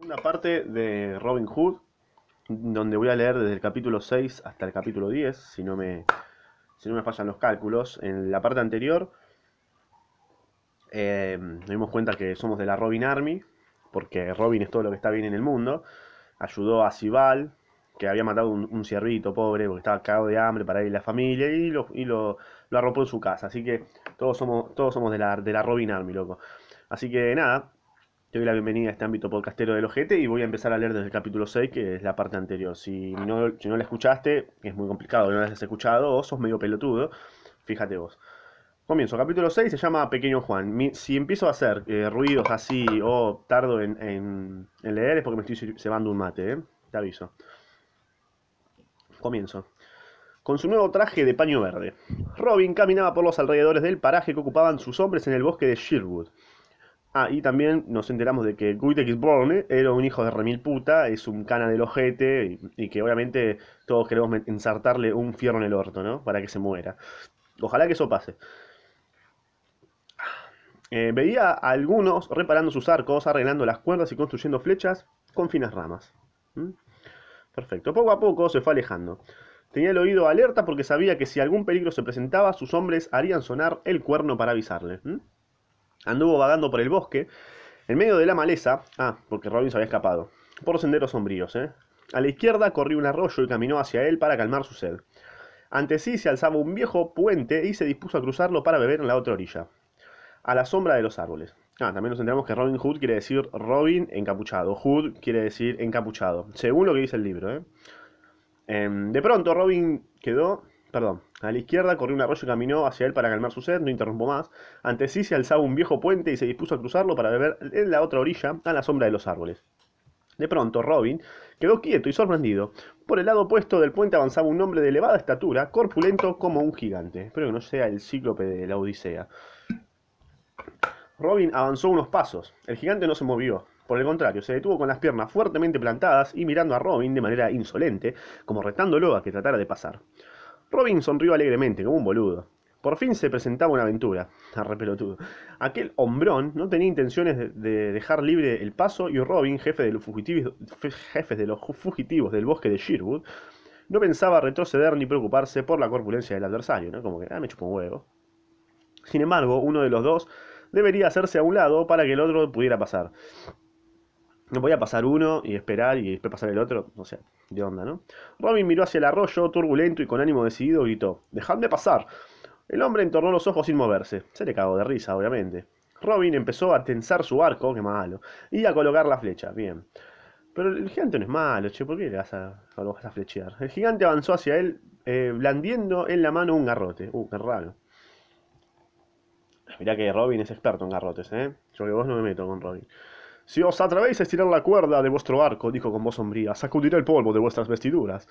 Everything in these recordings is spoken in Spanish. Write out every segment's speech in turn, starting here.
Una parte de Robin Hood, donde voy a leer desde el capítulo 6 hasta el capítulo 10, si no me, si no me fallan los cálculos. En la parte anterior eh, nos dimos cuenta que somos de la Robin Army, porque Robin es todo lo que está bien en el mundo. Ayudó a Sibal, que había matado un, un ciervito pobre, porque estaba cagado de hambre para él y la familia, y lo, y lo, lo arropó en su casa. Así que todos somos, todos somos de la, de la Robin Army, loco. Así que nada, te doy la bienvenida a este ámbito podcastero del ojete y voy a empezar a leer desde el capítulo 6, que es la parte anterior. Si no, si no la escuchaste, es muy complicado, no la has escuchado, o sos medio pelotudo, fíjate vos. Comienzo, capítulo 6 se llama Pequeño Juan. Si empiezo a hacer eh, ruidos así o tardo en, en- en leer es porque me estoy cebando un mate, ¿eh? Te aviso. Comienzo. Con su nuevo traje de paño verde, Robin caminaba por los alrededores del paraje que ocupaban sus hombres en el bosque de Sherwood. Ah, y también nos enteramos de que Guitek Borne era un hijo de remil puta, es un cana del ojete y, que obviamente todos queremos ensartarle un fierro en el orto, ¿no? Para que se muera. Ojalá que eso pase. Eh, veía a algunos reparando sus arcos, arreglando las cuerdas y construyendo flechas con finas ramas. ¿Mm? Perfecto. Poco a poco se fue alejando. Tenía el oído alerta porque sabía que si algún peligro se presentaba, sus hombres harían sonar el cuerno para avisarle. ¿Mm? Anduvo vagando por el bosque, en medio de la maleza, ah, porque Robin se había escapado, por senderos sombríos, ¿eh? A la izquierda corría un arroyo y caminó hacia él para calmar su sed. Ante sí se alzaba un viejo puente y se dispuso a cruzarlo para beber en la otra orilla, a la sombra de los árboles. Ah, también nos enteramos que Robin Hood quiere decir Robin encapuchado. Hood quiere decir encapuchado, según lo que dice el libro, ¿eh? Em, de pronto Robin quedó, perdón, a la izquierda corrió un arroyo y caminó hacia él para calmar su sed, no interrumpo más. Ante sí se alzaba un viejo puente y se dispuso a cruzarlo para beber en la otra orilla, a la sombra de los árboles. De pronto Robin quedó quieto y sorprendido. Por el lado opuesto del puente avanzaba un hombre de elevada estatura, corpulento como un gigante. Espero que no sea el cíclope de la Odisea. Robin avanzó unos pasos. El gigante no se movió. Por el contrario, se detuvo con las piernas fuertemente plantadas y mirando a Robin de manera insolente, como retándolo a que tratara de pasar. Robin sonrió alegremente, como un boludo. Por fin se presentaba una aventura. Arrepelotudo. Aquel hombrón no tenía intenciones de, de dejar libre el paso y Robin, jefe de los fugitivos, de los fugitivos del bosque de Sherwood, no pensaba retroceder ni preocuparse por la corpulencia del adversario, ¿no? Como que, ah, me chupo un huevo. Sin embargo, uno de los dos debería hacerse a un lado para que el otro pudiera pasar. No podía pasar uno y esperar y después pasar el otro, o sea, de onda, ¿no? Robin miró hacia el arroyo, turbulento y con ánimo decidido, gritó: ¡Dejadme pasar! El hombre entornó los ojos sin moverse. Se le cagó de risa, obviamente. Robin empezó a tensar su arco, qué malo, y a colocar la flecha, bien. Pero el gigante no es malo, che, ¿por qué le vas a, lo vas a flechear? El gigante avanzó hacia él, eh, blandiendo en la mano un garrote. Uh, qué raro. Mirá que Robin es experto en garrotes, ¿eh? Yo que vos no me meto con Robin. Si os atrevéis a estirar la cuerda de vuestro arco, dijo con voz sombría, sacudiré el polvo de vuestras vestiduras.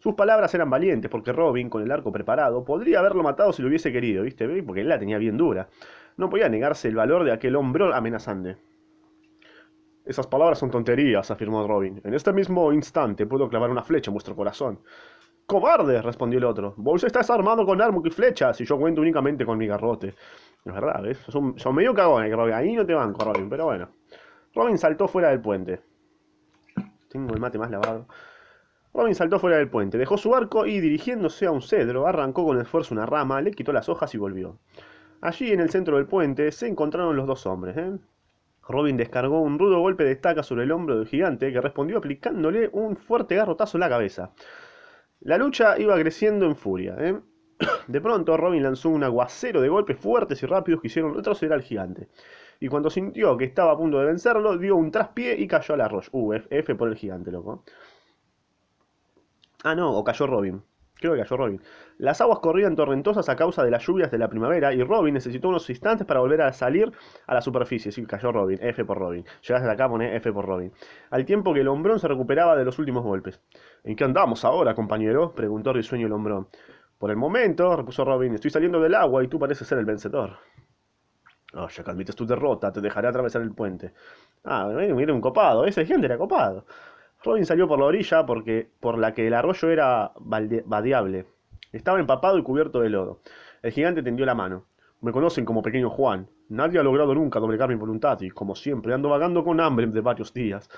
Sus palabras eran valientes, porque Robin, con el arco preparado, podría haberlo matado si lo hubiese querido, ¿viste? Porque él la tenía bien dura. No podía negarse el valor de aquel hombro amenazante. Esas palabras son tonterías, afirmó Robin. En este mismo instante puedo clavar una flecha en vuestro corazón. ¡Cobarde! respondió el otro. Vos estás armado con arco y flechas y yo cuento únicamente con mi garrote. Es verdad, ¿ves? Son, son medio cagones, Robin. Ahí no te banco, Robin, pero bueno. Robin saltó fuera del puente. Tengo el mate más lavado. Robin saltó fuera del puente, dejó su arco y, dirigiéndose a un cedro, arrancó con esfuerzo una rama, le quitó las hojas y volvió. Allí, en el centro del puente, se encontraron los dos hombres. ¿eh? Robin descargó un rudo golpe de estaca sobre el hombro del gigante, que respondió aplicándole un fuerte garrotazo en la cabeza. La lucha iba creciendo en furia. ¿eh? De pronto, Robin lanzó un aguacero de golpes fuertes y rápidos que hicieron retroceder al gigante. Y cuando sintió que estaba a punto de vencerlo, dio un traspié y cayó al arroyo. Uh, F, por el gigante, loco. Ah, no, o cayó Robin. Creo que cayó Robin. Las aguas corrían torrentosas a causa de las lluvias de la primavera y Robin necesitó unos instantes para volver a salir a la superficie. Sí, cayó Robin. F por Robin. Llegaste acá, poné F por Robin. Al tiempo que el hombrón se recuperaba de los últimos golpes. ¿En qué andamos ahora, compañero? preguntó risueño el hombrón. Por el momento, repuso Robin, estoy saliendo del agua y tú pareces ser el vencedor. Ya que admites tu derrota, te dejaré atravesar el puente. Ah, mira un copado, ese gente era copado. Robin salió por la orilla porque, por la que el arroyo era vadeable. Estaba empapado y cubierto de lodo. El gigante tendió la mano. Me conocen como Pequeño Juan. Nadie ha logrado nunca doblegar mi voluntad y, como siempre, ando vagando con hambre de varios días.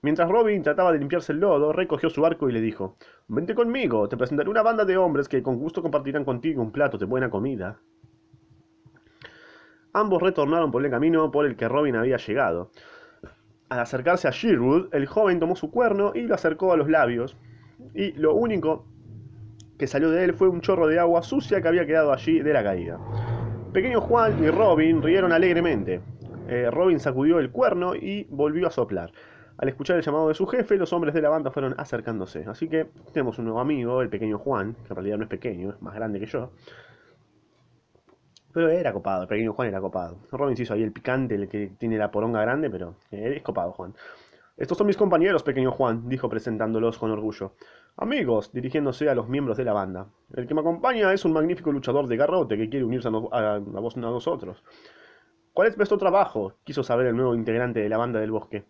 Mientras Robin trataba de limpiarse el lodo, recogió su arco y le dijo, Vente conmigo, te presentaré una banda de hombres que con gusto compartirán contigo un plato de buena comida. Ambos retornaron por el camino por el que Robin había llegado. Al acercarse a Sherwood, el joven tomó su cuerno y lo acercó a los labios, y lo único que salió de él fue un chorro de agua sucia que había quedado allí de la caída. Pequeño Juan y Robin rieron alegremente. Eh, Robin sacudió el cuerno y volvió a soplar. Al escuchar el llamado de su jefe, los hombres de la banda fueron acercándose. Así que tenemos un nuevo amigo, el pequeño Juan, que en realidad no es pequeño, es más grande que yo. Pero era copado, el pequeño Juan era copado. Robin se hizo ahí el picante, el que tiene la poronga grande, pero es copado, Juan. Estos son mis compañeros, pequeño Juan, dijo presentándolos con orgullo. Amigos, dirigiéndose a los miembros de la banda. El que me acompaña es un magnífico luchador de garrote que quiere unirse a, vos, a nosotros. ¿Cuál es vuestro trabajo? quiso saber el nuevo integrante de la banda del bosque.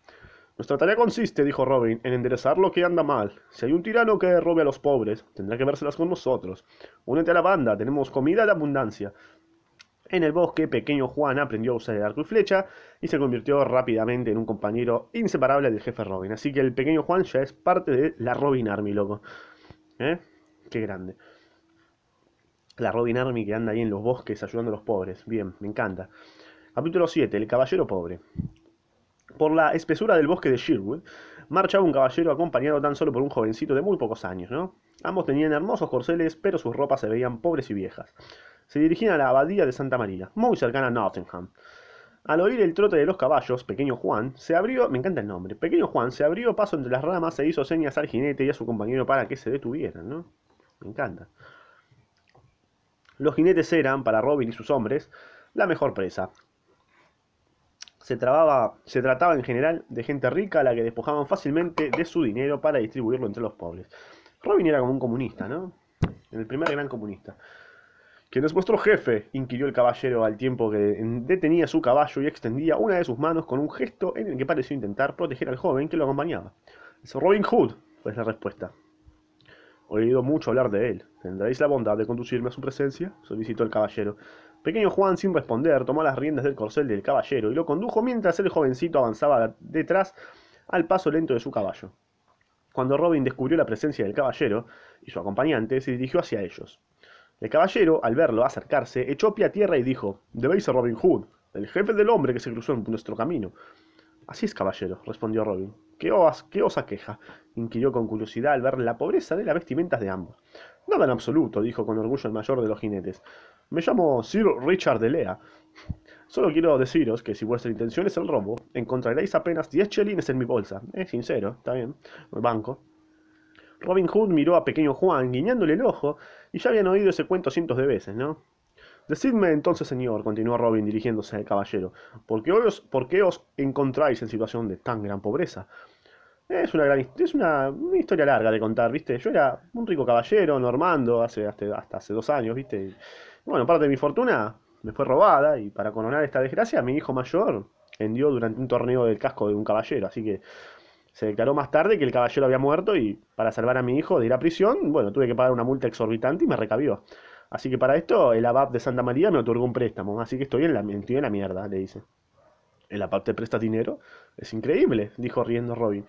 Nuestra tarea consiste, dijo Robin, en enderezar lo que anda mal. Si hay un tirano que robe a los pobres, tendrá que vérselas con nosotros. Únete a la banda, tenemos comida de abundancia. En el bosque, pequeño Juan aprendió a usar el arco y flecha y se convirtió rápidamente en un compañero inseparable del jefe Robin. Así que el pequeño Juan ya es parte de la Robin Army, loco. ¿Eh? Qué grande. La Robin Army que anda ahí en los bosques ayudando a los pobres. Bien, me encanta. Capítulo 7. El caballero pobre. Por la espesura del bosque de Sherwood, marchaba un caballero acompañado tan solo por un jovencito de muy pocos años, ¿no? Ambos tenían hermosos corceles, pero sus ropas se veían pobres y viejas se dirigían a la abadía de Santa María, muy cercana a Nottingham. Al oír el trote de los caballos, Pequeño Juan se abrió, me encanta el nombre, Pequeño Juan se abrió paso entre las ramas e hizo señas al jinete y a su compañero para que se detuvieran, ¿no? Me encanta. Los jinetes eran, para Robin y sus hombres, la mejor presa. Se, trababa, se trataba en general de gente rica a la que despojaban fácilmente de su dinero para distribuirlo entre los pobres. Robin era como un comunista, ¿no? El primer gran comunista. ¿Quién es vuestro jefe? inquirió el caballero al tiempo que detenía su caballo y extendía una de sus manos con un gesto en el que pareció intentar proteger al joven que lo acompañaba. Es Robin Hood, fue la respuesta. He oído mucho hablar de él. ¿Tendréis la bondad de conducirme a su presencia? solicitó el caballero. Pequeño Juan, sin responder, tomó las riendas del corcel del caballero y lo condujo mientras el jovencito avanzaba detrás al paso lento de su caballo. Cuando Robin descubrió la presencia del caballero y su acompañante, se dirigió hacia ellos. El caballero, al verlo acercarse, echó pie a tierra y dijo, Debéis ser Robin Hood, el jefe del hombre que se cruzó en nuestro camino. Así es, caballero, respondió Robin. ¿Qué os, qué os aqueja? inquirió con curiosidad al ver la pobreza de las vestimentas de ambos. Nada en absoluto, dijo con orgullo el mayor de los jinetes. Me llamo Sir Richard de Lea. Solo quiero deciros que si vuestra intención es el robo, encontraréis apenas diez chelines en mi bolsa. Es sincero, está bien, el banco. Robin Hood miró a pequeño Juan, guiñándole el ojo, y ya habían oído ese cuento cientos de veces, ¿no? Decidme entonces, señor, continuó Robin dirigiéndose al caballero, ¿por qué, os, ¿por qué os encontráis en situación de tan gran pobreza? Es una gran es una, historia larga de contar, ¿viste? Yo era un rico caballero, normando, hace, hasta, hace dos años, ¿viste? Bueno, parte de mi fortuna me fue robada, y para coronar esta desgracia, mi hijo mayor vendió durante un torneo del casco de un caballero, así que se declaró más tarde que el caballero había muerto y para salvar a mi hijo de ir a prisión, bueno, tuve que pagar una multa exorbitante y me recabió. Así que para esto el abad de Santa María me otorgó un préstamo, así que estoy en la, estoy en la mierda, le dice. ¿El abad te presta dinero? Es increíble, dijo riendo Robin.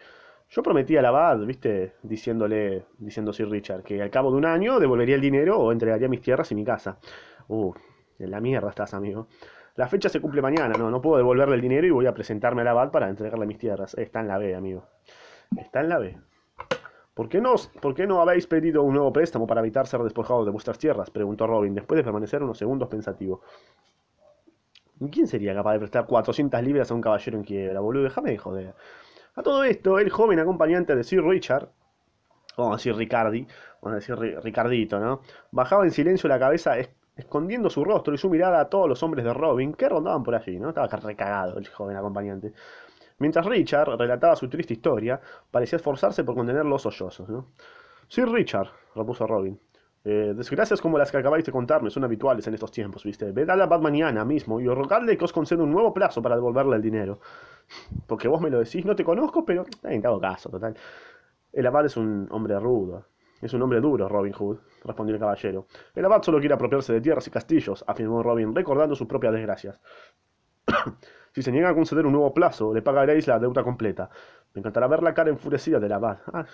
Yo prometí al abad, viste, diciéndole, diciendo Sir Richard, que al cabo de un año devolvería el dinero o entregaría mis tierras y mi casa. Uh, en la mierda estás, amigo. La fecha se cumple mañana, no, no puedo devolverle el dinero y voy a presentarme al abad para entregarle mis tierras. Está en la B, amigo. Está en la B. ¿Por qué, no, ¿Por qué no habéis pedido un nuevo préstamo para evitar ser despojados de vuestras tierras? preguntó Robin, después de permanecer unos segundos pensativo. ¿Quién sería capaz de prestar 400 libras a un caballero en quiebra, boludo? Déjame de joder. A todo esto, el joven acompañante de Sir Richard, vamos a decir Ricardi, vamos a decir Ricardito, ¿no? Bajaba en silencio la cabeza escondiendo su rostro y su mirada a todos los hombres de Robin que rondaban por allí, ¿no? Estaba recagado el joven acompañante. Mientras Richard relataba su triste historia, parecía esforzarse por contener los sollozos, ¿no? Sí, Richard, repuso Robin. Eh, desgracias como las que acabáis de contarme son habituales en estos tiempos, ¿viste? Ved a la Bad mañana mismo y rogadle que os conceda un nuevo plazo para devolverle el dinero. Porque vos me lo decís, no te conozco, pero en dado caso, total. El abad es un hombre rudo. Es un hombre duro, Robin Hood, respondió el caballero. El abad solo quiere apropiarse de tierras y castillos, afirmó Robin, recordando sus propias desgracias. si se niega a conceder un nuevo plazo, le pagaréis la deuda completa. Me encantará ver la cara enfurecida del abad. Ah,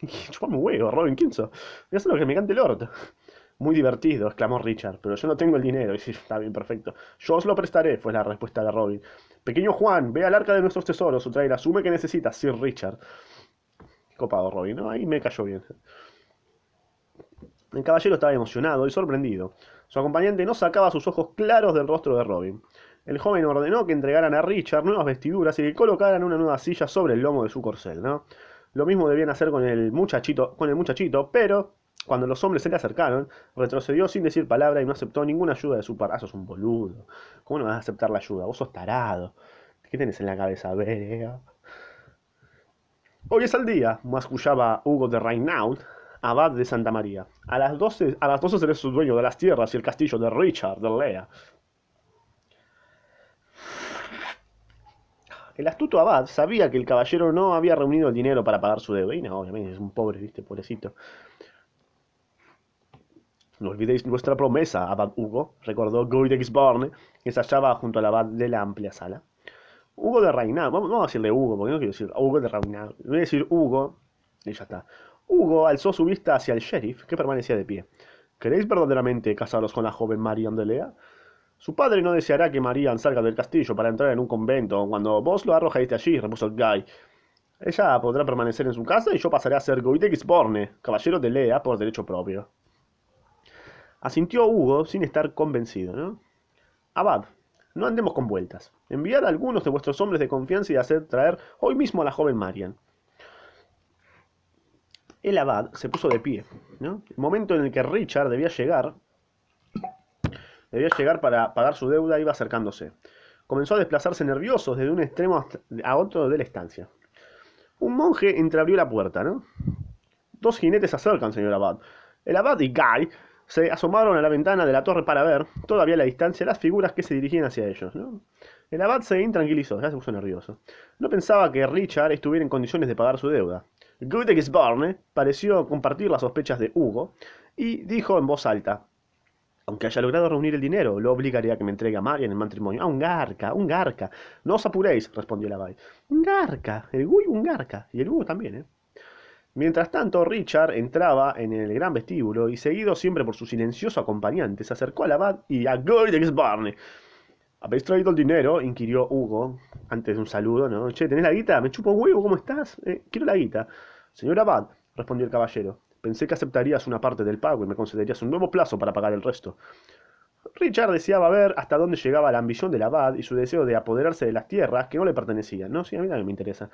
chupame huevo, Robin, ¿quién? Eso es lo que me cante el orto. Muy divertido, exclamó Richard, pero yo no tengo el dinero. Y sí, está bien, perfecto. Yo os lo prestaré, fue la respuesta de Robin. Pequeño Juan, ve al arca de nuestros tesoros, o trae la sume que necesitas, Sir Richard. Copado Robin, ¿no? Ahí me cayó bien. El caballero estaba emocionado y sorprendido. Su acompañante no sacaba sus ojos claros del rostro de Robin. El joven ordenó que entregaran a Richard nuevas vestiduras y que colocaran una nueva silla sobre el lomo de su corcel, ¿no? Lo mismo debían hacer con el muchachito, con el muchachito, pero cuando los hombres se le acercaron, retrocedió sin decir palabra y no aceptó ninguna ayuda de su par. Ah, sos un boludo. ¿Cómo no vas a aceptar la ayuda? Vos sos tarado. ¿Qué tenés en la cabeza, verga? Hoy es el día, mascullaba Hugo de Reinaud, abad de Santa María. A las 12, a las 12 seré su dueño de las tierras y el castillo de Richard de Lea. El astuto abad sabía que el caballero no había reunido el dinero para pagar su deuda. Y no, obviamente, es un pobre, viste, pobrecito. No olvidéis nuestra promesa, abad Hugo, recordó Gisborne, que se hallaba junto al abad de la amplia sala. Hugo de Reynard, vamos, a decirle Hugo, porque no quiero decir Hugo de Reynard, voy a decir Hugo, y ya está. Hugo alzó su vista hacia el sheriff, que permanecía de pie. ¿Queréis verdaderamente casaros con la joven Marian de Lea? Su padre no deseará que Marian salga del castillo para entrar en un convento cuando vos lo arrojáis de allí, repuso el Guy. Ella podrá permanecer en su casa y yo pasaré a ser Guy de Gisborne, caballero de Lea por derecho propio. Asintió Hugo sin estar convencido, ¿no? Abad, no andemos con vueltas. Enviad a algunos de vuestros hombres de confianza y haced traer hoy mismo a la joven Marian. El abad se puso de pie. El momento en el que Richard debía llegar, debía llegar para pagar su deuda, iba acercándose. Comenzó a desplazarse nervioso desde un extremo a otro de la estancia. Un monje entreabrió la puerta, ¿no? Dos jinetes se acercan, señor abad. El abad y Guy se asomaron a la ventana de la torre para ver, todavía a la distancia, las figuras que se dirigían hacia ellos. El abad se intranquilizó, ya se puso nervioso. No pensaba que Richard estuviera en condiciones de pagar su deuda. Barne pareció compartir las sospechas de Hugo y dijo en voz alta: Aunque haya logrado reunir el dinero, lo obligaría a que me entregue a Marian en matrimonio. Ah, un garca, un garca. No os apuréis, respondió el abad. Un garca, el Guy un garca. Y el Hugo también, ¿eh? Mientras tanto, Richard entraba en el gran vestíbulo y, seguido siempre por su silencioso acompañante, se acercó al abad y a de Barney. ¿Habéis traído el dinero? inquirió Hugo, antes de un saludo, ¿no? Che, ¿tenés la guita? Me chupo un huevo, ¿cómo estás? Eh, quiero la guita. Señor abad, respondió el caballero, pensé que aceptarías una parte del pago y me concederías un nuevo plazo para pagar el resto. Richard deseaba ver hasta dónde llegaba la ambición del abad y su deseo de apoderarse de las tierras que no le pertenecían. No, sí, a mí también me interesa.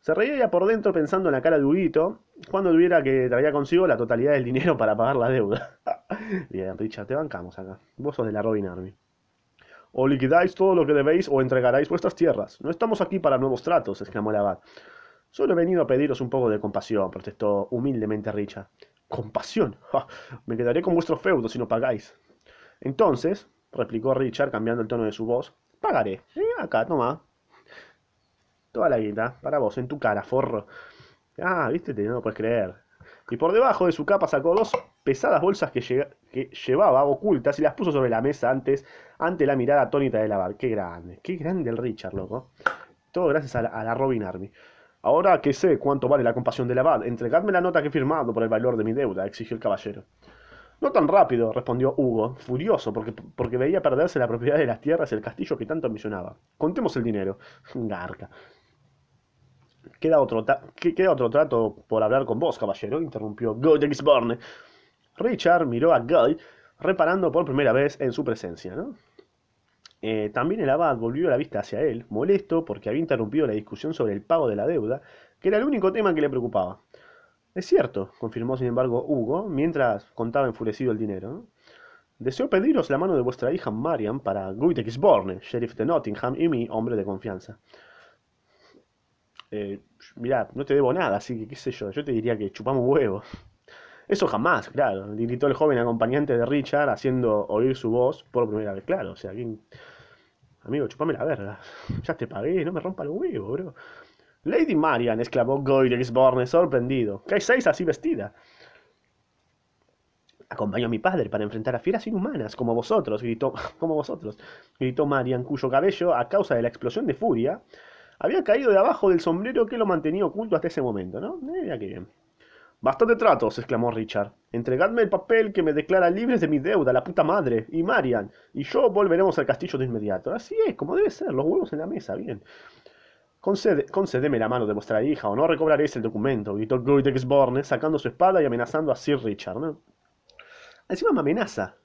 Se reía por dentro pensando en la cara de Huguito cuando tuviera que traía consigo la totalidad del dinero para pagar la deuda. Bien, Richard, te bancamos acá. Vos sos de la Robin Army. O liquidáis todo lo que debéis o entregaréis vuestras tierras. No estamos aquí para nuevos tratos, exclamó el abad. Solo he venido a pediros un poco de compasión, protestó humildemente Richard. ¿Compasión? me quedaré con vuestro feudo si no pagáis. Entonces, replicó Richard cambiando el tono de su voz, pagaré. Acá, toma. Toda la guita, para vos, en tu cara, forro. Ah, viste, no lo puedes creer. Y por debajo de su capa sacó dos pesadas bolsas que, llevaba ocultas y las puso sobre la mesa antes, ante la mirada atónita de la Qué grande, qué grande el Richard, loco. Todo gracias a la, Robin Army. Ahora que sé cuánto vale la compasión del abad, entregadme la nota que he firmado por el valor de mi deuda, exigió el caballero. No tan rápido, respondió Hugo, furioso porque, porque veía perderse la propiedad de las tierras y el castillo que tanto ambicionaba. Contemos el dinero. Garca. Queda otro, otro trato por hablar con vos, caballero, interrumpió Guy de Gisborne. Richard miró a Guy, reparando por primera vez en su presencia. ¿no? Eh, también el abad volvió la vista hacia él, molesto porque había interrumpido la discusión sobre el pago de la deuda, que era el único tema que le preocupaba. Es cierto, confirmó sin embargo Hugo, mientras contaba enfurecido el dinero. Deseo pediros la mano de vuestra hija Marian para Guy de sheriff de Nottingham y mi hombre de confianza eh, no te debo nada, así que qué sé yo, yo te diría que chupamos huevos. Eso jamás, claro, gritó el joven acompañante de Richard haciendo oír su voz por primera vez, claro, o sea, ¿quién... Amigo, chupame la verga, ya te pagué, no me rompa el huevo, bro. Lady Marian, exclamó Goyrexborne, sorprendido. ¿Qué hacéis así vestida? Acompaño a mi padre para enfrentar a fieras inhumanas, como vosotros, gritó, como vosotros, gritó Marian, cuyo cabello, a causa de la explosión de furia, había caído de abajo del sombrero que lo mantenía oculto hasta ese momento, ¿no? Eh, mira qué bien. Bastante tratos, exclamó Richard. Entregadme el papel que me declara libre de mi deuda, la puta madre, y Marian, y yo volveremos al castillo de inmediato. Así es, como debe ser, los huevos en la mesa, bien. Concede, la mano de vuestra hija, o no recobraréis el documento, gritó Borne, sacando su espada y amenazando a Sir Richard, ¿no? Encima me amenaza.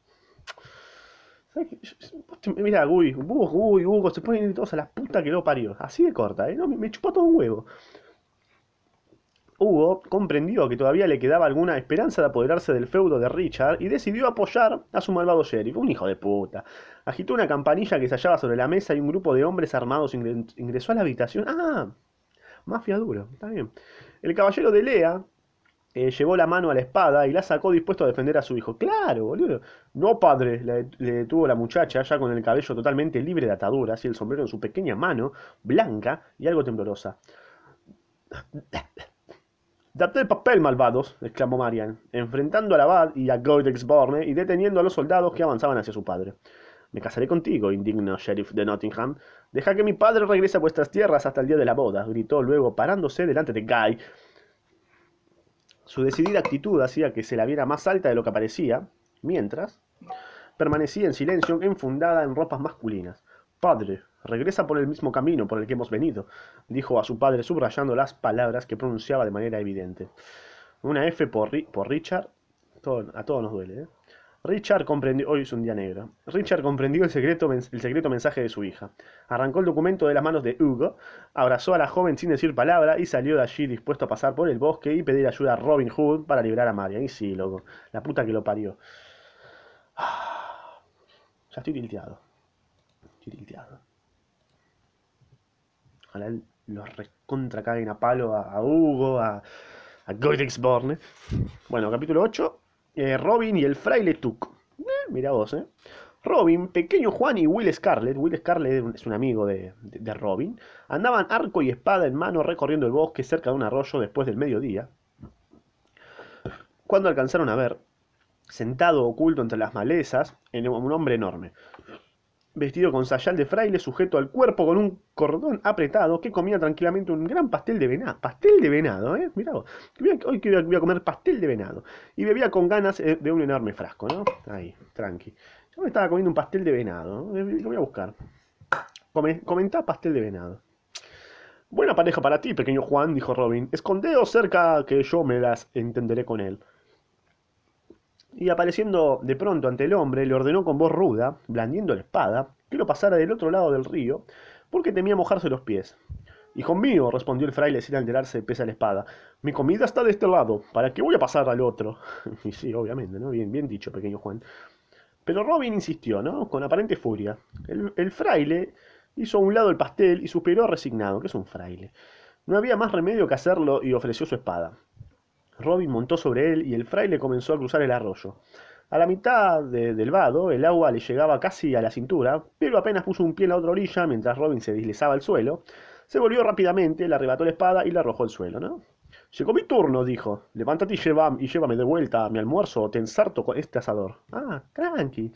Mira, uy, Hugo, uy, Hugo, se ponen todos a la puta que lo parió. Así de corta, ¿eh? No, me, me chupó todo un huevo. Hugo comprendió que todavía le quedaba alguna esperanza de apoderarse del feudo de Richard y decidió apoyar a su malvado sheriff, un hijo de puta. Agitó una campanilla que se hallaba sobre la mesa y un grupo de hombres armados ingresó a la habitación. ¡Ah! Mafia duro, está bien. El caballero de Lea eh, llevó la mano a la espada y la sacó dispuesto a defender a su hijo. ¡Claro, boludo! No, padre, le, detuvo la muchacha, ya con el cabello totalmente libre de ataduras y el sombrero en su pequeña mano, blanca y algo temblorosa. Date el papel, malvados, exclamó Marian, enfrentando al abad y a Borne y deteniendo a los soldados que avanzaban hacia su padre. Me casaré contigo, indigno sheriff de Nottingham. Deja que mi padre regrese a vuestras tierras hasta el día de la boda, gritó luego, parándose delante de Guy. Su decidida actitud hacía que se la viera más alta de lo que parecía, mientras permanecía en silencio, enfundada en ropas masculinas. Padre, regresa por el mismo camino por el que hemos venido, dijo a su padre subrayando las palabras que pronunciaba de manera evidente. Una F por, por Richard, a todos nos duele, ¿eh? Richard comprendió, hoy es un día negro, Richard comprendió el secreto, el secreto mensaje de su hija. Arrancó el documento de las manos de Hugo, abrazó a la joven sin decir palabra y salió de allí dispuesto a pasar por el bosque y pedir ayuda a Robin Hood para librar a Marian. Y sí, loco, la puta que lo parió. Ya estoy tilteado. Estoy tilteado. Ojalá los recontra caguen a palo a, Hugo, a, a Borne. Bueno, capítulo 8. Eh, Robin y el fraile Tuck. Eh, mira vos, ¿eh? Robin, Pequeño Juan y Will Scarlet, Will Scarlet es un amigo de, de, Robin, andaban arco y espada en mano recorriendo el bosque cerca de un arroyo después del mediodía, cuando alcanzaron a ver, sentado oculto entre las malezas, en un hombre enorme vestido con sayal de fraile sujeto al cuerpo con un cordón apretado, que comía tranquilamente un gran pastel de venado. Pastel de venado, ¿eh? Mirá vos. Hoy voy a comer pastel de venado. Y bebía con ganas eh, de un enorme frasco, ¿no? Ahí, tranqui. Yo me estaba comiendo un pastel de venado. ¿no? Lo voy a buscar. comentá pastel de venado. Buena pareja para ti, pequeño Juan, dijo Robin. Escondeos cerca que yo me las entenderé con él y apareciendo de pronto ante el hombre, le ordenó con voz ruda, blandiendo la espada, que lo pasara del otro lado del río, porque temía mojarse los pies. Hijo mío, respondió el fraile sin alterarse pese a la espada, mi comida está de este lado, ¿para qué voy a pasar al otro? y sí, obviamente, ¿no? Bien, bien dicho, pequeño Juan. Pero Robin insistió, ¿no? Con aparente furia. El, el fraile hizo a un lado el pastel y suspiró resignado, que es un fraile. No había más remedio que hacerlo y ofreció su espada. Robin montó sobre él y el fraile comenzó a cruzar el arroyo. A la mitad del vado el agua le llegaba casi a la cintura, pero apenas puso un pie en la otra orilla mientras Robin se deslizaba al suelo, se volvió rápidamente, le arrebató la espada y la arrojó al suelo, ¿no? Llegó mi turno, dijo. Levántate y, y llévame de vuelta a mi almuerzo o te ensarto con este asador. Ah, tranqui.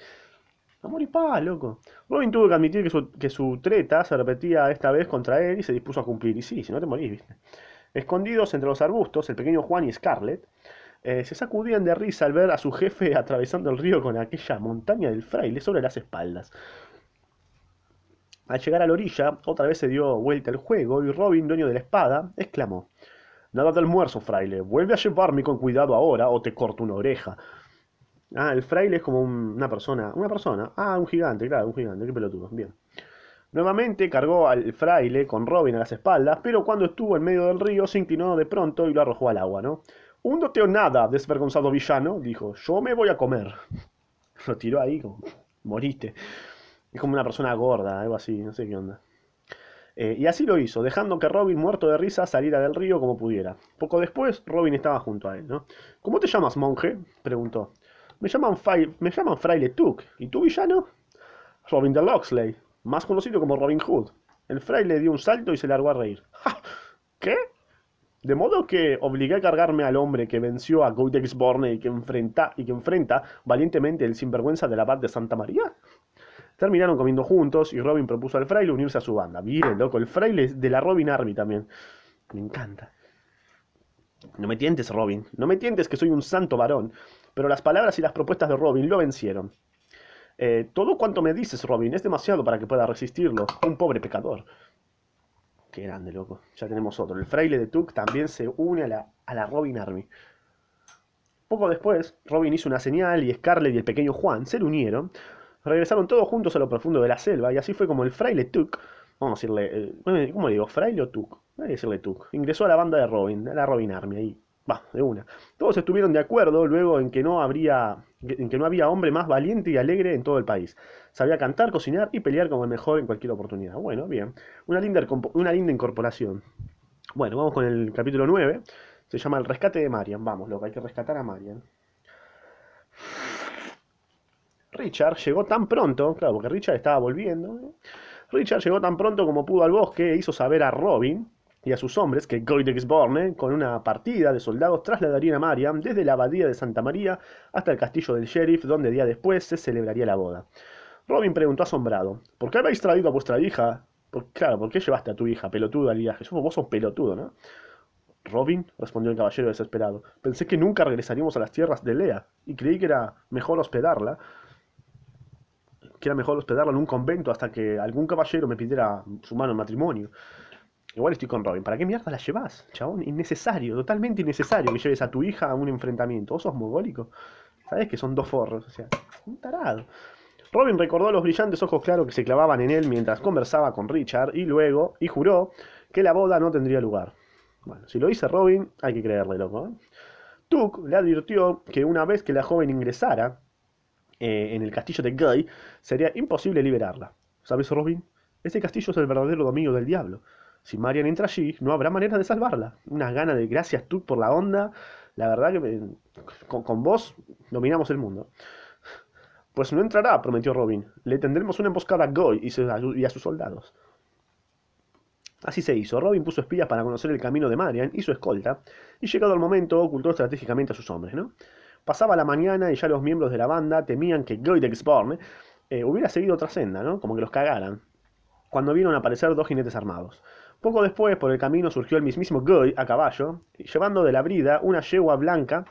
Amor y paz, loco. Robin tuvo que admitir que su, que su treta se repetía esta vez contra él y se dispuso a cumplir. Y sí, si no te morís, ¿viste? Escondidos entre los arbustos, el pequeño Juan y Scarlett eh, se sacudían de risa al ver a su jefe atravesando el río con aquella montaña del fraile sobre las espaldas. Al llegar a la orilla, otra vez se dio vuelta el juego y Robin, dueño de la espada, exclamó: Nada de almuerzo, fraile. Vuelve a llevarme con cuidado ahora o te corto una oreja. Ah, el fraile es como una persona. Una persona. Ah, un gigante, claro, un gigante. Qué pelotudo. Bien. Nuevamente cargó al fraile con Robin a las espaldas, pero cuando estuvo en medio del río se inclinó de pronto y lo arrojó al agua, ¿no? Húndote o nada, desvergonzado villano, dijo, yo me voy a comer. Lo tiró ahí como, moriste. Es como una persona gorda, algo así, no sé qué onda. Eh, y así lo hizo, dejando que Robin, muerto de risa, saliera del río como pudiera. Poco después, Robin estaba junto a él, ¿no? ¿Cómo te llamas, monje? preguntó. Me llaman, me llaman Fraile Tuck. ¿Y tú, villano? Robin de Loxley más conocido como Robin Hood. El fraile dio un salto y se largó a reír. ¿Qué? De modo que obligué a cargarme al hombre que venció a Goitex Borne y que enfrenta, y que enfrenta valientemente el sinvergüenza del abad de Santa María. Terminaron comiendo juntos y Robin propuso al fraile unirse a su banda. Bien, loco, el fraile es de la Robin Army también. Me encanta. No me tientes, Robin. No me tientes que soy un santo varón. Pero las palabras y las propuestas de Robin lo vencieron. Eh, todo cuanto me dices, Robin, es demasiado para que pueda resistirlo. Un pobre pecador. Qué grande, loco. Ya tenemos otro. El fraile de Tuk también se une a la, a la Robin Army. Poco después, Robin hizo una señal y Scarlett y el pequeño Juan se le unieron. Regresaron todos juntos a lo profundo de la selva y así fue como el fraile Tuk, vamos a decirle, eh, ¿cómo le digo? ¿Fraile o Tuk? Voy a decirle Tuk. Ingresó a la banda de Robin, a la Robin Army ahí. Va, de una. Todos estuvieron de acuerdo luego en que no habría, en que no había hombre más valiente y alegre en todo el país. Sabía cantar, cocinar y pelear como el mejor en cualquier oportunidad. Bueno, bien. Una linda, una linda incorporación. Bueno, vamos con el capítulo 9. Se llama El rescate de Marian. Vamos, loco, hay que rescatar a Marian. Richard llegó tan pronto, claro, porque Richard estaba volviendo. Richard llegó tan pronto como pudo al bosque e hizo saber a Robin y a sus hombres que Goidexborne, con una partida de soldados, trasladarían a Marian desde la abadía de Santa María hasta el castillo del sheriff, donde día después se celebraría la boda. Robin preguntó asombrado: ¿Por qué habéis traído a vuestra hija? claro, ¿por qué llevaste a tu hija, pelotudo, al viaje? Vos sos pelotudo, ¿no? Robin, respondió el caballero desesperado, pensé que nunca regresaríamos a las tierras de Lea, y creí que era mejor hospedarla, que era mejor hospedarla en un convento hasta que algún caballero me pidiera su mano en matrimonio. Igual estoy con Robin. ¿Para qué mierda la llevas, chabón? Innecesario, totalmente innecesario que lleves a tu hija a un enfrentamiento. ¿Vos sos mogólico? Sabes que son dos forros, o sea, un tarado. Robin recordó los brillantes ojos claros que se clavaban en él mientras conversaba con Richard y luego, y juró que la boda no tendría lugar. Bueno, si lo dice Robin, hay que creerle, loco. ¿eh? Tuk le advirtió que una vez que la joven ingresara eh, en el castillo de Guy, sería imposible liberarla. ¿Sabes, Robin? Ese castillo es el verdadero dominio del diablo. Si Marian entra allí, no habrá manera de salvarla. Una gana de gracias, Tuk, por la onda. La verdad que con, vos dominamos el mundo. Pues no entrará, prometió Robin. Le tendremos una emboscada a Goy y, a sus soldados. Así se hizo. Robin puso espías para conocer el camino de Marian y su escolta, y llegado el momento ocultó estratégicamente a sus hombres, ¿no? Pasaba la mañana y ya los miembros de la banda temían que Goidexborn eh, hubiera seguido otra senda, ¿no? Como que los cagaran. Cuando vieron aparecer dos jinetes armados. Poco después, por el camino surgió el mismísimo Goy a caballo, llevando de la brida una yegua blanca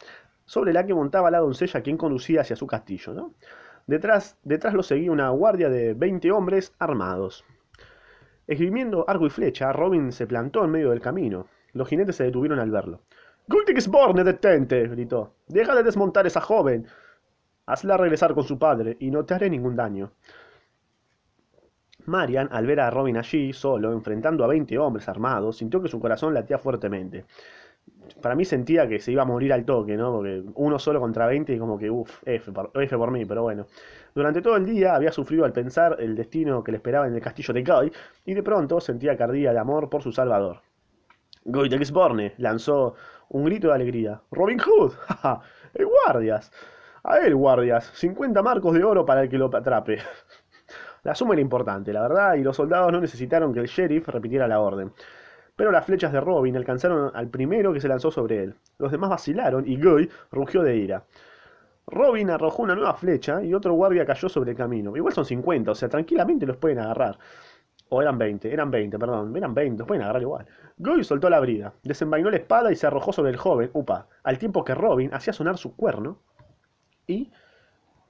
sobre la que montaba la doncella quien conducía hacia su castillo. ¿no? Detrás, detrás lo seguía una guardia de 20 hombres armados. Esgrimiendo arco y flecha, Robin se plantó en medio del camino. Los jinetes se detuvieron al verlo. Gultixborne, detente, gritó. Deja de desmontar esa joven. Hazla regresar con su padre y no te haré ningún daño. Marian, al ver a Robin allí, solo, enfrentando a 20 hombres armados, sintió que su corazón latía fuertemente. Para mí sentía que se iba a morir al toque, ¿no? Porque uno solo contra 20 y como que, uff, F por, mí, pero bueno. Durante todo el día había sufrido al pensar el destino que le esperaba en el castillo de Guy y de pronto sentía cardía de amor por su salvador. Guy de Gisborne lanzó un grito de alegría. ¡Robin Hood! ¡Ja, ¡El guardias! A él, guardias. 50 marcos de oro para el que lo atrape. La suma era importante, la verdad, y los soldados no necesitaron que el sheriff repitiera la orden. Pero las flechas de Robin alcanzaron al primero que se lanzó sobre él. Los demás vacilaron y Guy rugió de ira. Robin arrojó una nueva flecha y otro guardia cayó sobre el camino. Igual son 50, o sea, tranquilamente los pueden agarrar. O eran 20, eran 20, perdón, eran 20, los pueden agarrar igual. Guy soltó la brida, desenvainó la espada y se arrojó sobre el joven, upa, al tiempo que Robin hacía sonar su cuerno y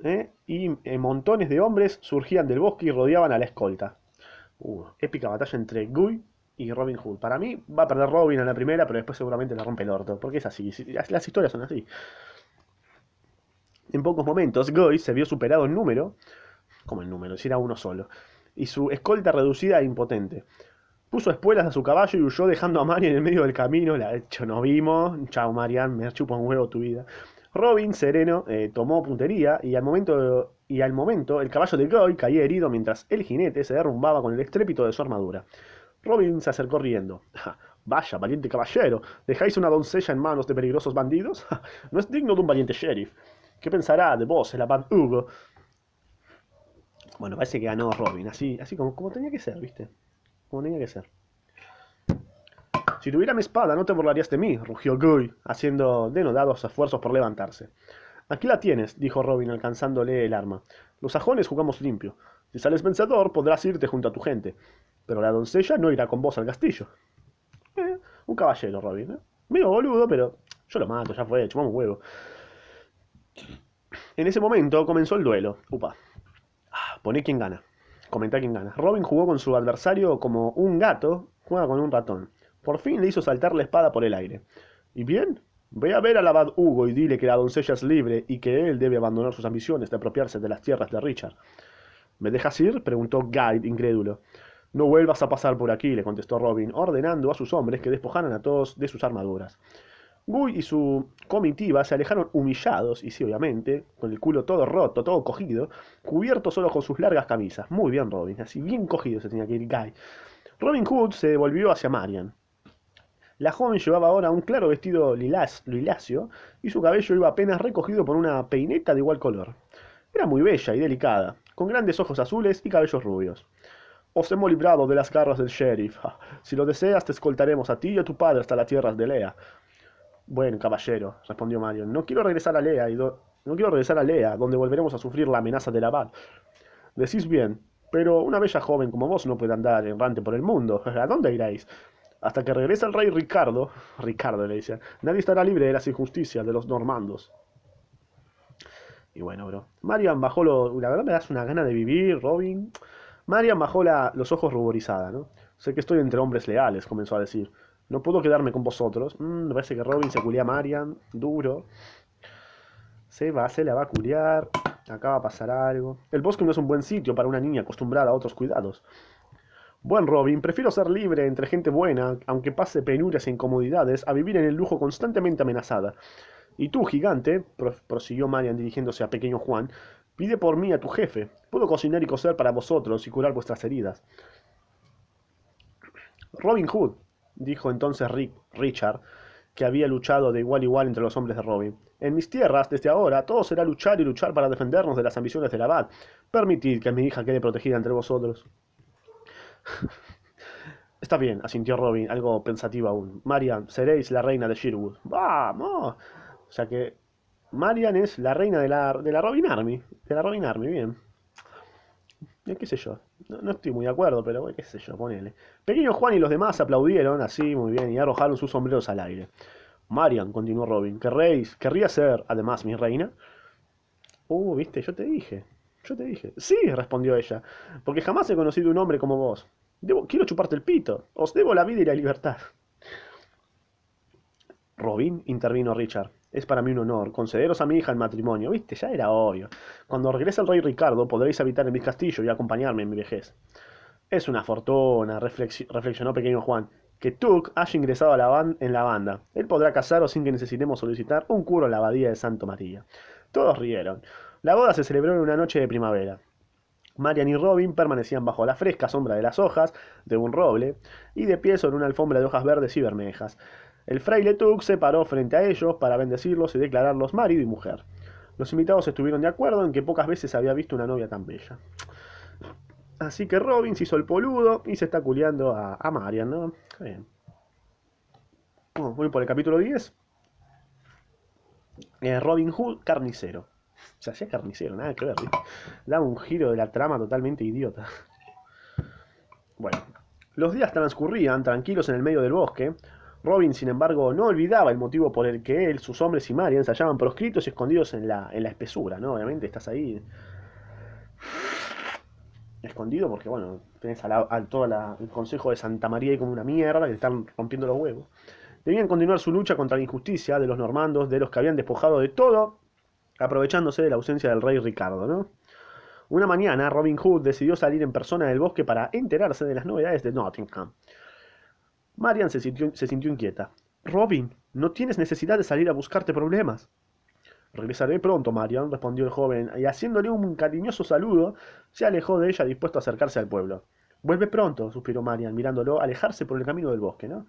¿eh? y eh, montones de hombres surgían del bosque y rodeaban a la escolta. Uh, épica batalla entre Guy y Robin Hood. Para mí va a perder Robin en la primera, pero después seguramente la rompe el orto, porque es así, las historias son así. En pocos momentos, Guy se vio superado en número, como el número, si era uno solo, y su escolta reducida e impotente. Puso espuelas a su caballo y huyó dejando a Marian en el medio del camino. La hecho no vimos. Chao Marian, me chupa un huevo tu vida. Robin, sereno, eh, tomó puntería y al, momento, y al momento el caballo de Goy caía herido mientras el jinete se derrumbaba con el estrépito de su armadura. Robin se acercó riendo. Vaya, valiente caballero, ¿dejáis una doncella en manos de peligrosos bandidos? no es digno de un valiente sheriff. ¿Qué pensará de vos, el abad Hugo? Bueno, parece que ganó Robin, así, así como, como tenía que ser, ¿viste? Como tenía que ser. Si tuviera mi espada no te burlarías de mí, rugió Guy, haciendo denodados esfuerzos por levantarse. Aquí la tienes, dijo Robin, alcanzándole el arma. Los sajones jugamos limpio. Si sales vencedor, podrás irte junto a tu gente. Pero la doncella no irá con vos al castillo. Eh, un caballero, Robin. ¿eh? Boludo, pero yo lo mato, ya fue, chumamos huevo. En ese momento comenzó el duelo. Upa. Ah, poné quién gana. Comenté quién gana. Robin jugó con su adversario como un gato juega con un ratón. Por fin le hizo saltar la espada por el aire. ¿Y bien? Ve a ver al abad Hugo y dile que la doncella es libre y que él debe abandonar sus ambiciones de apropiarse de las tierras de Richard. ¿Me dejas ir? preguntó Guide, incrédulo. No vuelvas a pasar por aquí, le contestó Robin, ordenando a sus hombres que despojaran a todos de sus armaduras. Guy y su comitiva se alejaron humillados, y sí, obviamente, con el culo todo roto, todo cogido, cubierto solo con sus largas camisas. Muy bien, Robin, así bien cogido se tenía que ir Guy. Robin Hood se volvió hacia Marian. La joven llevaba ahora un claro vestido liláceo y su cabello iba apenas recogido por una peineta de igual color. Era muy bella y delicada, con grandes ojos azules y cabellos rubios. Os hemos librado de las garras del sheriff. Si lo deseas, te escoltaremos a ti y a tu padre hasta las tierras de Lea. Bueno, caballero, respondió Marion, no quiero regresar a Lea y no quiero regresar a Lea, donde volveremos a sufrir la amenaza del abad. Decís bien, pero una bella joven como vos no puede andar errante por el mundo. ¿A dónde iréis? Hasta que regrese el rey Ricardo, Ricardo le dice, nadie estará libre de las injusticias de los normandos. Y bueno, bro. Marian bajó lo... La verdad me das una gana de vivir, Robin. Marian bajó los ojos ruborizada, ¿no? Sé que estoy entre hombres leales, comenzó a decir. No puedo quedarme con vosotros. Mm, me parece que Robin se culea a Marian, duro. Se va, se la va a culiar. Acá va a pasar algo. El bosque no es un buen sitio para una niña acostumbrada a otros cuidados. Buen Robin, prefiero ser libre entre gente buena, aunque pase penurias e incomodidades, a vivir en el lujo constantemente amenazada. Y tú, gigante, prosiguió Marian dirigiéndose a pequeño Juan, pide por mí a tu jefe. Puedo cocinar y coser para vosotros y curar vuestras heridas. Robin Hood, dijo entonces Rick, Richard, que había luchado de igual a igual entre los hombres de Robin. En mis tierras, desde ahora, todo será luchar y luchar para defendernos de las ambiciones del abad. Permitid que mi hija quede protegida entre vosotros. Está bien, asintió Robin, algo pensativo aún. Marian, seréis la reina de Sherwood. ¡Vamos! O sea que Marian es la reina de la, de la Robin Army. De la Robin Army, bien. Eh, ¿Qué sé yo? No, estoy muy de acuerdo, pero qué sé yo, ponele. Pequeño Juan y los demás aplaudieron así, muy bien, y arrojaron sus sombreros al aire. Marian, continuó Robin, ¿querréis, querría ser, además, mi reina? Uh, viste, yo te dije. Yo te dije. Sí, respondió ella, porque jamás he conocido un hombre como vos. Quiero chuparte el pito. Os debo la vida y la libertad. Robin, intervino Richard. Es para mí un honor concederos a mi hija el matrimonio. Viste, ya era obvio. Cuando regrese el rey Ricardo podréis habitar en mi castillo y acompañarme en mi vejez. Es una fortuna, reflexionó pequeño Juan, que Tuk haya ingresado a la en la banda. Él podrá casaros sin que necesitemos solicitar un curo en la abadía de Santo María. Todos rieron. La boda se celebró en una noche de primavera. Marian y Robin permanecían bajo la fresca sombra de las hojas de un roble y de pie sobre una alfombra de hojas verdes y bermejas. El fraile Tuk se paró frente a ellos para bendecirlos y declararlos marido y mujer. Los invitados estuvieron de acuerdo en que pocas veces había visto una novia tan bella. Así que Robin se hizo el poludo y se está culiando a, Marian, ¿no? Bien. voy por el capítulo 10. Eh, Robin Hood, carnicero. Se hacía carnicero, nada que ver. Da un giro de la trama totalmente idiota. Bueno, los días transcurrían tranquilos en el medio del bosque, Robin, sin embargo, no olvidaba el motivo por el que él, sus hombres y Marian se hallaban proscritos y escondidos en la, en la espesura, ¿no? Obviamente estás ahí escondido porque, bueno, tenés a, todo el consejo de Santa María y como una mierda que están rompiendo los huevos. Debían continuar su lucha contra la injusticia de los normandos, de los que habían despojado de todo, aprovechándose de la ausencia del rey Ricardo, ¿no? Una mañana, Robin Hood decidió salir en persona del bosque para enterarse de las novedades de Nottingham. Marian se sintió, inquieta. Robin, no tienes necesidad de salir a buscarte problemas. Regresaré pronto, Marian, respondió el joven, y haciéndole un cariñoso saludo, se alejó de ella dispuesto a acercarse al pueblo. Vuelve pronto, suspiró Marian, mirándolo alejarse por el camino del bosque, ¿no?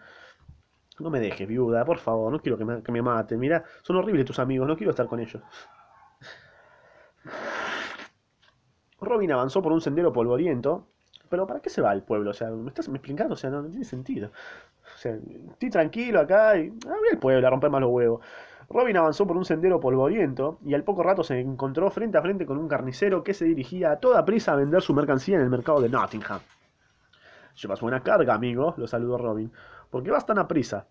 No me dejes, viuda, por favor, no quiero que me, que me maten. Mira, son horribles tus amigos, no quiero estar con ellos. Robin avanzó por un sendero polvoriento pero ¿para qué se va al pueblo? O sea, ¿me estás explicando? O sea, no, tiene sentido. sea, estoy tranquilo acá y... A ver el pueblo, a romper más los huevos. Robin avanzó por un sendero polvoriento y al poco rato se encontró frente a frente con un carnicero que se dirigía a toda prisa a vender su mercancía en el mercado de Nottingham. Llevas buena carga, amigo, lo saludó Robin. ¿Por qué vas tan a prisa?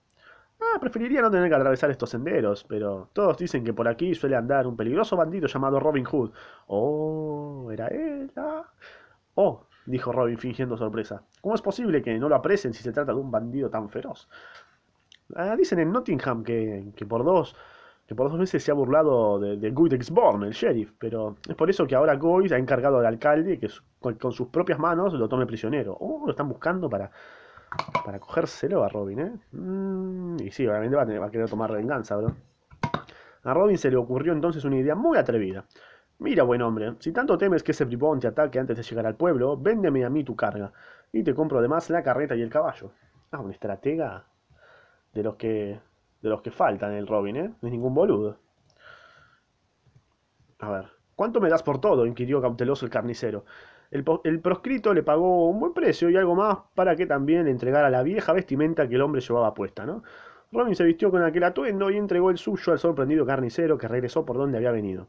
Ah, preferiría no tener que atravesar estos senderos, pero todos dicen que por aquí suele andar un peligroso bandido llamado Robin Hood. Oh, ¿era él? Ah. Oh, dijo Robin fingiendo sorpresa. ¿Cómo es posible que no lo aprecien si se trata de un bandido tan feroz? Ah, dicen en Nottingham que, que, por dos que por dos veces se ha burlado de, de el sheriff, pero es por eso que ahora Guy ha encargado al alcalde que con, con, sus propias manos lo tome prisionero. Oh, lo están buscando para, para cogérselo a Robin, ¿eh? Mm, y sí, obviamente va a, va a querer tomar venganza, bro. A Robin se le ocurrió entonces una idea muy atrevida. Mira, buen hombre, si tanto temes que ese bribón te ataque antes de llegar al pueblo, véndeme a mí tu carga, y te compro además la carreta y el caballo. Ah, un estratega de los que de los que faltan el Robin, ¿eh? No es ningún boludo. A ver, ¿cuánto me das por todo? inquirió cauteloso el carnicero. El, proscrito le pagó un buen precio y algo más para que también le entregara la vieja vestimenta que el hombre llevaba puesta, ¿no? Robin se vistió con aquel atuendo y entregó el suyo al sorprendido carnicero que regresó por donde había venido.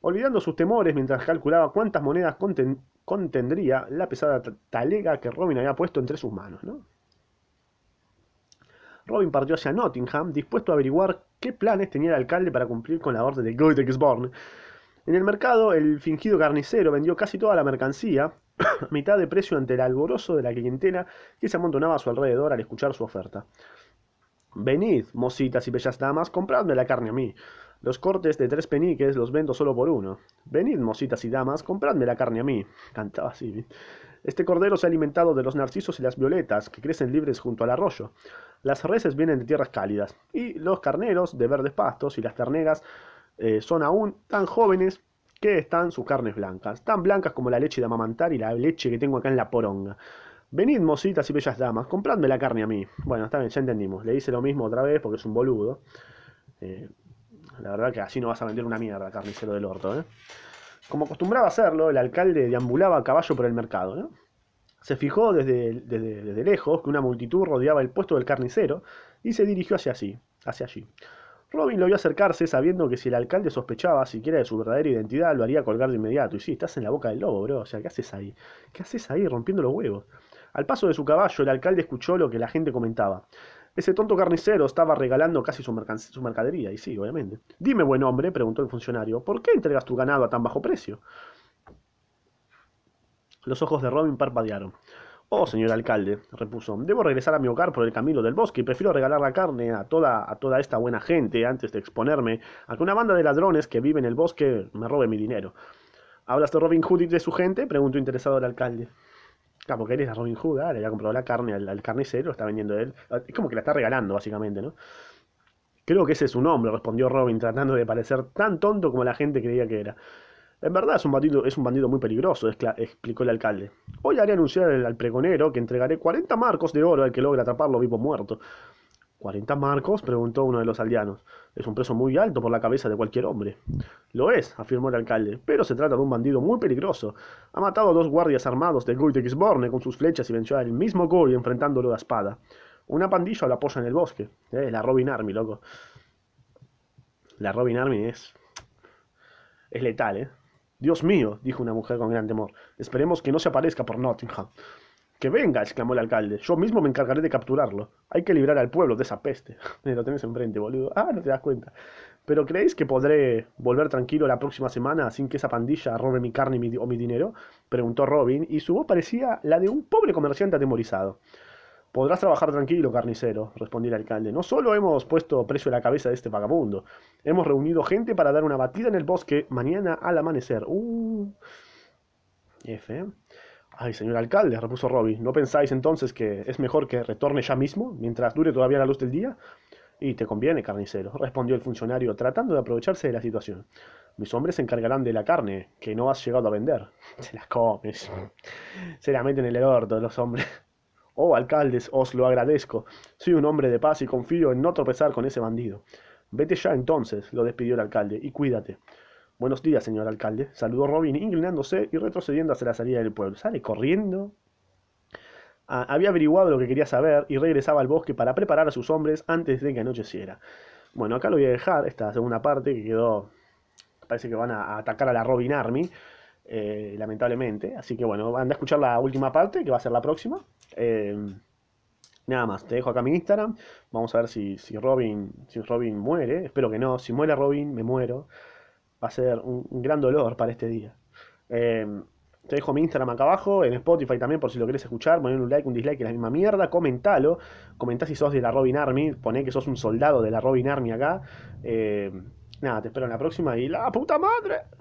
Olvidando sus temores mientras calculaba cuántas monedas conten contendría la pesada talega que Robin había puesto entre sus manos, ¿no? Robin partió hacia Nottingham, dispuesto a averiguar qué planes tenía el alcalde para cumplir con la orden de Goethe-Gisborne. En el mercado, el fingido carnicero vendió casi toda la mercancía, mitad de precio ante el alborozo de la clientela que se amontonaba a su alrededor al escuchar su oferta. Venid, mocitas y bellas damas, compradme la carne a mí. Los cortes de tres peniques los vendo solo por uno. Venid, mocitas y damas, compradme la carne a mí. Cantaba así. Este cordero se ha alimentado de los narcisos y las violetas, que crecen libres junto al arroyo. Las reses vienen de tierras cálidas, y los carneros de verdes pastos, y las terneras eh, son aún tan jóvenes que están sus carnes blancas, tan blancas como la leche de amamantar y la leche que tengo acá en la poronga. Venid, mocitas y bellas damas, compradme la carne a mí. Bueno, está bien, ya entendimos. Le hice lo mismo otra vez porque es un boludo. Eh, la verdad que así no vas a vender una mierda, carnicero del orto, ¿eh? Como acostumbraba hacerlo, el alcalde deambulaba a caballo por el mercado. Se fijó desde, desde, desde, lejos que una multitud rodeaba el puesto del carnicero y se dirigió hacia, así, hacia allí. Robin lo vio acercarse sabiendo que si el alcalde sospechaba siquiera de su verdadera identidad lo haría colgar de inmediato. Y sí, estás en la boca del lobo, bro. O sea, ¿qué haces ahí? ¿Qué haces ahí rompiendo los huevos? Al paso de su caballo, el alcalde escuchó lo que la gente comentaba. Ese tonto carnicero estaba regalando casi su, su, mercadería, y sí, obviamente. Dime, buen hombre, preguntó el funcionario, ¿por qué entregas tu ganado a tan bajo precio? Los ojos de Robin parpadearon. Oh, señor alcalde, repuso, debo regresar a mi hogar por el camino del bosque y prefiero regalar la carne a toda, a toda esta buena gente antes de exponerme a que una banda de ladrones que vive en el bosque me robe mi dinero. ¿Hablas de Robin Hood y de su gente? preguntó interesado el alcalde. Claro, porque él es Robin Hood, ¿eh? le había comprado la carne al, al, carnicero, está vendiendo él. Es como que la está regalando, básicamente, ¿no? Creo que ese es su nombre, respondió Robin, tratando de parecer tan tonto como la gente creía que era. En verdad es un bandido, es un bandido muy peligroso, explicó el alcalde. Hoy haré anunciar al pregonero que entregaré 40 marcos de oro al que logre atraparlo vivo muerto. ¿40 marcos? preguntó uno de los aldeanos. Es un precio muy alto por la cabeza de cualquier hombre. Lo es, afirmó el alcalde, pero se trata de un bandido muy peligroso. Ha matado a dos guardias armados de Guy de con sus flechas y venció al mismo Guy enfrentándolo a espada. Una pandilla lo apoya en el bosque. Eh, la Robin Army, loco. La Robin Army es... es letal, ¿eh? Dios mío, dijo una mujer con gran temor. Esperemos que no se aparezca por Nottingham. Que venga, exclamó el alcalde. Yo mismo me encargaré de capturarlo. Hay que librar al pueblo de esa peste. Lo tenés enfrente, boludo. Ah, no te das cuenta. Pero ¿creéis que podré volver tranquilo la próxima semana sin que esa pandilla robe mi carne o mi dinero? Preguntó Robin, y su voz parecía la de un pobre comerciante atemorizado. Podrás trabajar tranquilo, carnicero, respondió el alcalde. No solo hemos puesto precio a la cabeza de este vagabundo, hemos reunido gente para dar una batida en el bosque mañana al amanecer. Uh. F. Ay, señor alcalde, repuso Robin, ¿no pensáis entonces que es mejor que retorne ya mismo, mientras dure todavía la luz del día? Y te conviene, carnicero, respondió el funcionario, tratando de aprovecharse de la situación. Mis hombres se encargarán de la carne, que no has llegado a vender. Se la comes. Se la meten en el orto los hombres. Oh, alcaldes, os lo agradezco. Soy un hombre de paz y confío en no tropezar con ese bandido. Vete ya entonces, lo despidió el alcalde, y cuídate. Buenos días, señor alcalde, saludó Robin inclinándose y retrocediendo hacia la salida del pueblo. Sale corriendo. había averiguado lo que quería saber y regresaba al bosque para preparar a sus hombres antes de que anocheciera. Bueno, acá lo voy a dejar, esta segunda parte que quedó... Parece que van a atacar a la Robin Army, eh, lamentablemente. Así que bueno, anda a escuchar la última parte, que va a ser la próxima. Eh, nada más, te dejo acá mi Instagram. Vamos a ver si, si, Robin, si Robin muere. Espero que no. Si muere Robin, me muero. Va a ser un, gran dolor para este día. Eh, te dejo mi Instagram acá abajo, en Spotify también, por si lo querés escuchar. Poner un like, un dislike, es la misma mierda. Comentalo. Comentá si sos de la Robin Army. Poné que sos un soldado de la Robin Army acá. nada, te espero en la próxima y la puta madre.